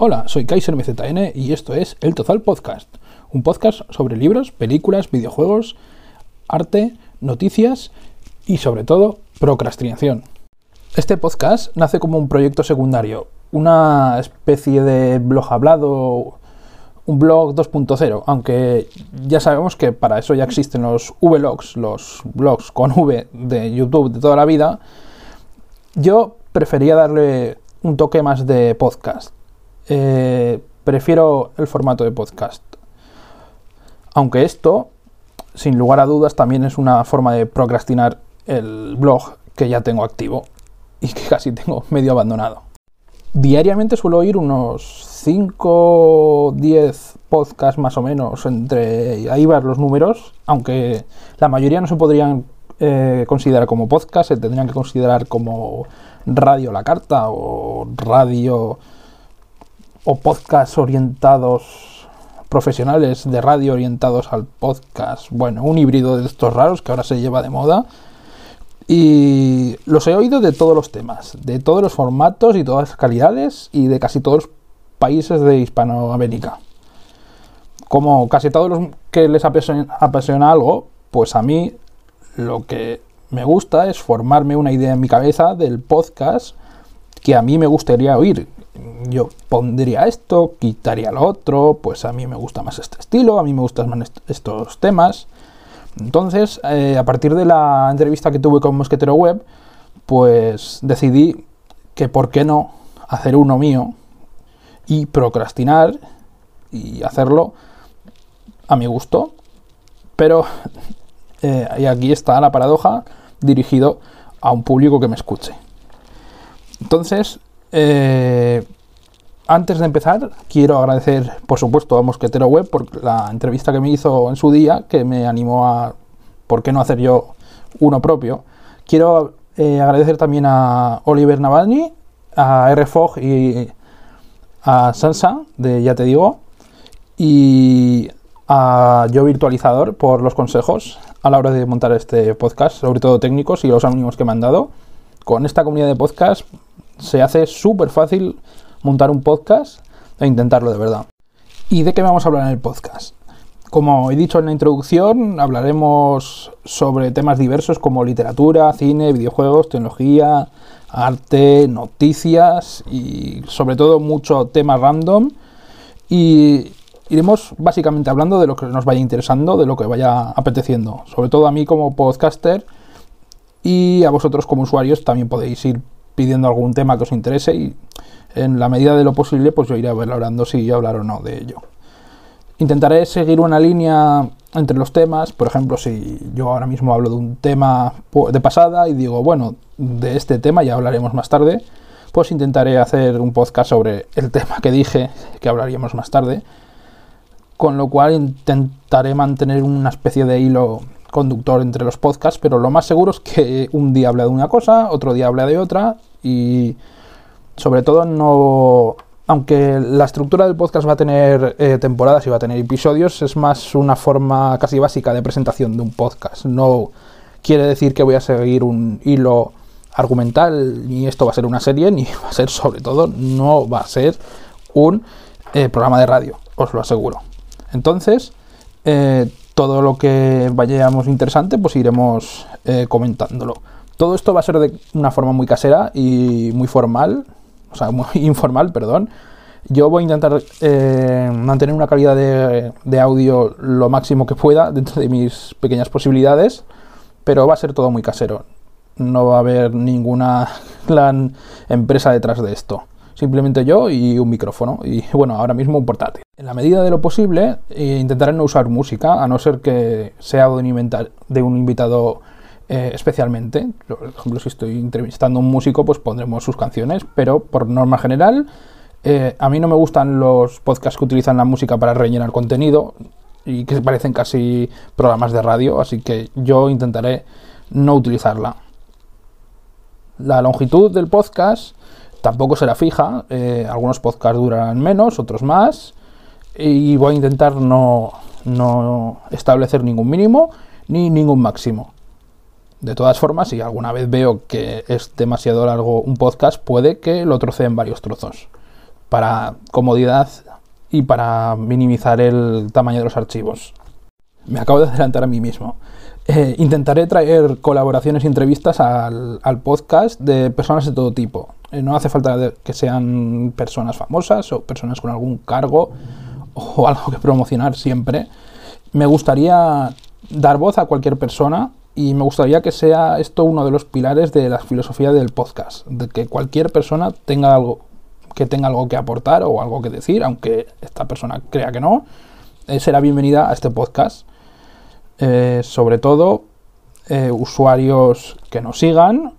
Hola, soy Kaiser MZN y esto es El Total Podcast, un podcast sobre libros, películas, videojuegos, arte, noticias y sobre todo procrastinación. Este podcast nace como un proyecto secundario, una especie de blog hablado, un blog 2.0, aunque ya sabemos que para eso ya existen los vlogs, los blogs con V de YouTube de toda la vida. Yo prefería darle un toque más de podcast eh, prefiero el formato de podcast. Aunque esto, sin lugar a dudas, también es una forma de procrastinar el blog que ya tengo activo y que casi tengo medio abandonado. Diariamente suelo oír unos 5 o 10 podcasts más o menos, entre ahí van los números, aunque la mayoría no se podrían eh, considerar como podcast, se tendrían que considerar como radio la carta o radio o podcasts orientados profesionales de radio orientados al podcast. Bueno, un híbrido de estos raros que ahora se lleva de moda. Y los he oído de todos los temas, de todos los formatos y todas las calidades y de casi todos los países de Hispanoamérica. Como casi todos los que les apasiona algo, pues a mí lo que me gusta es formarme una idea en mi cabeza del podcast que a mí me gustaría oír, yo pondría esto, quitaría lo otro, pues a mí me gusta más este estilo, a mí me gustan más estos temas. Entonces, eh, a partir de la entrevista que tuve con Mosquetero Web, pues decidí que por qué no hacer uno mío y procrastinar y hacerlo a mi gusto. Pero, eh, y aquí está la paradoja, dirigido a un público que me escuche. Entonces, eh, antes de empezar, quiero agradecer, por supuesto, a Mosquetero Web por la entrevista que me hizo en su día, que me animó a, ¿por qué no hacer yo uno propio? Quiero eh, agradecer también a Oliver Navalny, a RFOG y a Sansa, de Ya Te Digo, y a Yo Virtualizador por los consejos a la hora de montar este podcast, sobre todo técnicos y los ánimos que me han dado. Con esta comunidad de podcast se hace súper fácil montar un podcast e intentarlo de verdad. ¿Y de qué vamos a hablar en el podcast? Como he dicho en la introducción, hablaremos sobre temas diversos como literatura, cine, videojuegos, tecnología, arte, noticias y sobre todo mucho tema random. Y iremos básicamente hablando de lo que nos vaya interesando, de lo que vaya apeteciendo. Sobre todo a mí como podcaster y a vosotros como usuarios también podéis ir pidiendo algún tema que os interese y en la medida de lo posible pues yo iré valorando si hablar o no de ello. Intentaré seguir una línea entre los temas, por ejemplo, si yo ahora mismo hablo de un tema de pasada y digo, bueno, de este tema ya hablaremos más tarde, pues intentaré hacer un podcast sobre el tema que dije que hablaríamos más tarde, con lo cual intentaré mantener una especie de hilo conductor entre los podcasts, pero lo más seguro es que un día hable de una cosa, otro día hable de otra y sobre todo no... Aunque la estructura del podcast va a tener eh, temporadas y va a tener episodios, es más una forma casi básica de presentación de un podcast. No quiere decir que voy a seguir un hilo argumental, ni esto va a ser una serie, ni va a ser sobre todo, no va a ser un eh, programa de radio, os lo aseguro. Entonces, eh, todo lo que vayamos interesante, pues iremos comentándolo. Todo esto va a ser de una forma muy casera y muy formal, o sea, muy informal, perdón. Yo voy a intentar eh, mantener una calidad de, audio lo máximo que pueda dentro de mis pequeñas posibilidades, pero va a ser todo muy casero. No va a haber ninguna gran empresa detrás de esto. Simplemente yo y un micrófono y bueno, ahora mismo un portátil. En la medida de lo posible eh, intentaré no usar música, a no ser que sea de un invitado eh, especialmente. Por ejemplo, si estoy entrevistando a un músico, pues pondremos sus canciones, pero por norma general, eh, a mí no me gustan los podcasts que utilizan la música para rellenar contenido y que parecen casi programas de radio, así que yo intentaré no utilizarla. La longitud del podcast tampoco será fija, eh, algunos podcasts durarán menos, otros más, y voy a intentar no, no establecer ningún mínimo ni ningún máximo. De todas formas, si alguna vez veo que es demasiado largo un podcast, puede que lo trocee en varios trozos. para comodidad y para minimizar el tamaño de los archivos. Me acabo de adelantar a mí mismo. Eh, intentaré traer colaboraciones y entrevistas al, podcast de personas de todo tipo. Eh, no hace falta que sean personas famosas o personas con algún cargo o algo que promocionar siempre. Me gustaría dar voz a cualquier persona y me gustaría que sea esto uno de los pilares de la filosofía del podcast, de que cualquier persona tenga algo que tenga algo que aportar o algo que decir, aunque esta persona crea que no, eh, será bienvenida a este podcast. Eh, sobre todo eh, usuarios que nos sigan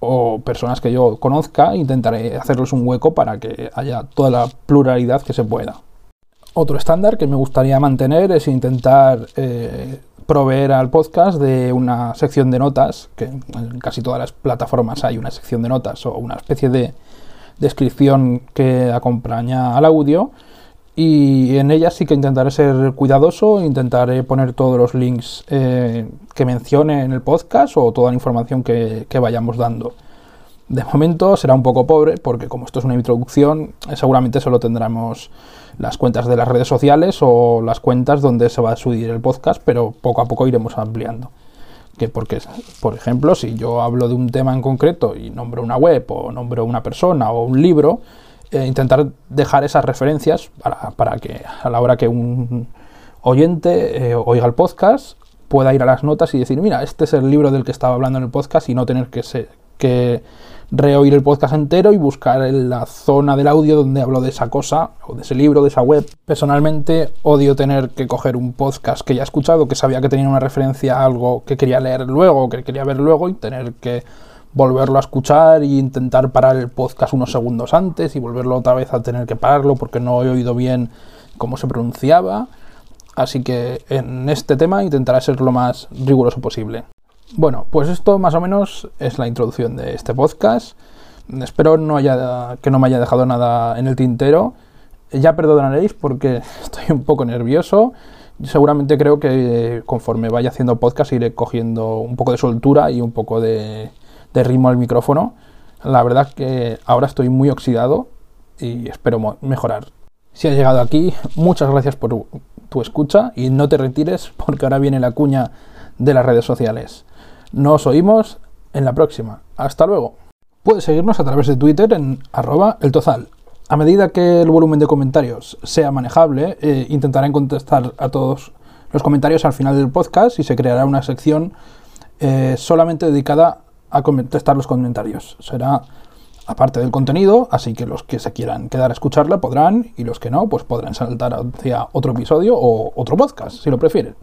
o personas que yo conozca, intentaré hacerles un hueco para que haya toda la pluralidad que se pueda. Otro estándar que me gustaría mantener es intentar proveer al podcast de una sección de notas, que en casi todas las plataformas hay una sección de notas o una especie de descripción que acompaña al audio y en ella sí que intentaré ser cuidadoso, intentaré poner todos los links eh, que mencione en el podcast o toda la información que, vayamos dando. De momento será un poco pobre porque como esto es una introducción, eh, seguramente solo tendremos las cuentas de las redes sociales o las cuentas donde se va a subir el podcast, pero poco a poco iremos ampliando. Que porque, por ejemplo, si yo hablo de un tema en concreto y nombro una web o nombro una persona o un libro, eh, intentar dejar esas referencias para, que a la hora que un oyente eh, oiga el podcast pueda ir a las notas y decir, mira, este es el libro del que estaba hablando en el podcast y no tener que, que reoír el podcast entero y buscar en la zona del audio donde hablo de esa cosa o de ese libro, de esa web. Personalmente odio tener que coger un podcast que ya he escuchado, que sabía que tenía una referencia a algo que quería leer luego, que quería ver luego y tener que volverlo a escuchar e intentar parar el podcast unos segundos antes y volverlo otra vez a tener que pararlo porque no he oído bien cómo se pronunciaba. Así que en este tema intentaré ser lo más riguroso posible. Bueno, pues esto más o menos es la introducción de este podcast. Espero que no me haya dejado nada en el tintero. Ya perdonaréis porque estoy un poco nervioso. Seguramente creo que conforme vaya haciendo podcast iré cogiendo un poco de soltura y un poco de, de ritmo al micrófono. La verdad que ahora estoy muy oxidado y espero mejorar. Si has llegado aquí, muchas gracias por tu escucha y no te retires porque ahora viene la cuña de las redes sociales. Nos oímos en la próxima. Hasta luego. Puedes seguirnos a través de Twitter en arroba el tozal. A medida que el volumen de comentarios sea manejable, eh, intentaré contestar a todos los comentarios al final del podcast y se creará una sección eh, solamente dedicada a contestar los comentarios. Será aparte del contenido, así que los que se quieran quedar a escucharla podrán y los que no, pues podrán saltar hacia otro episodio o otro podcast, si lo prefieren.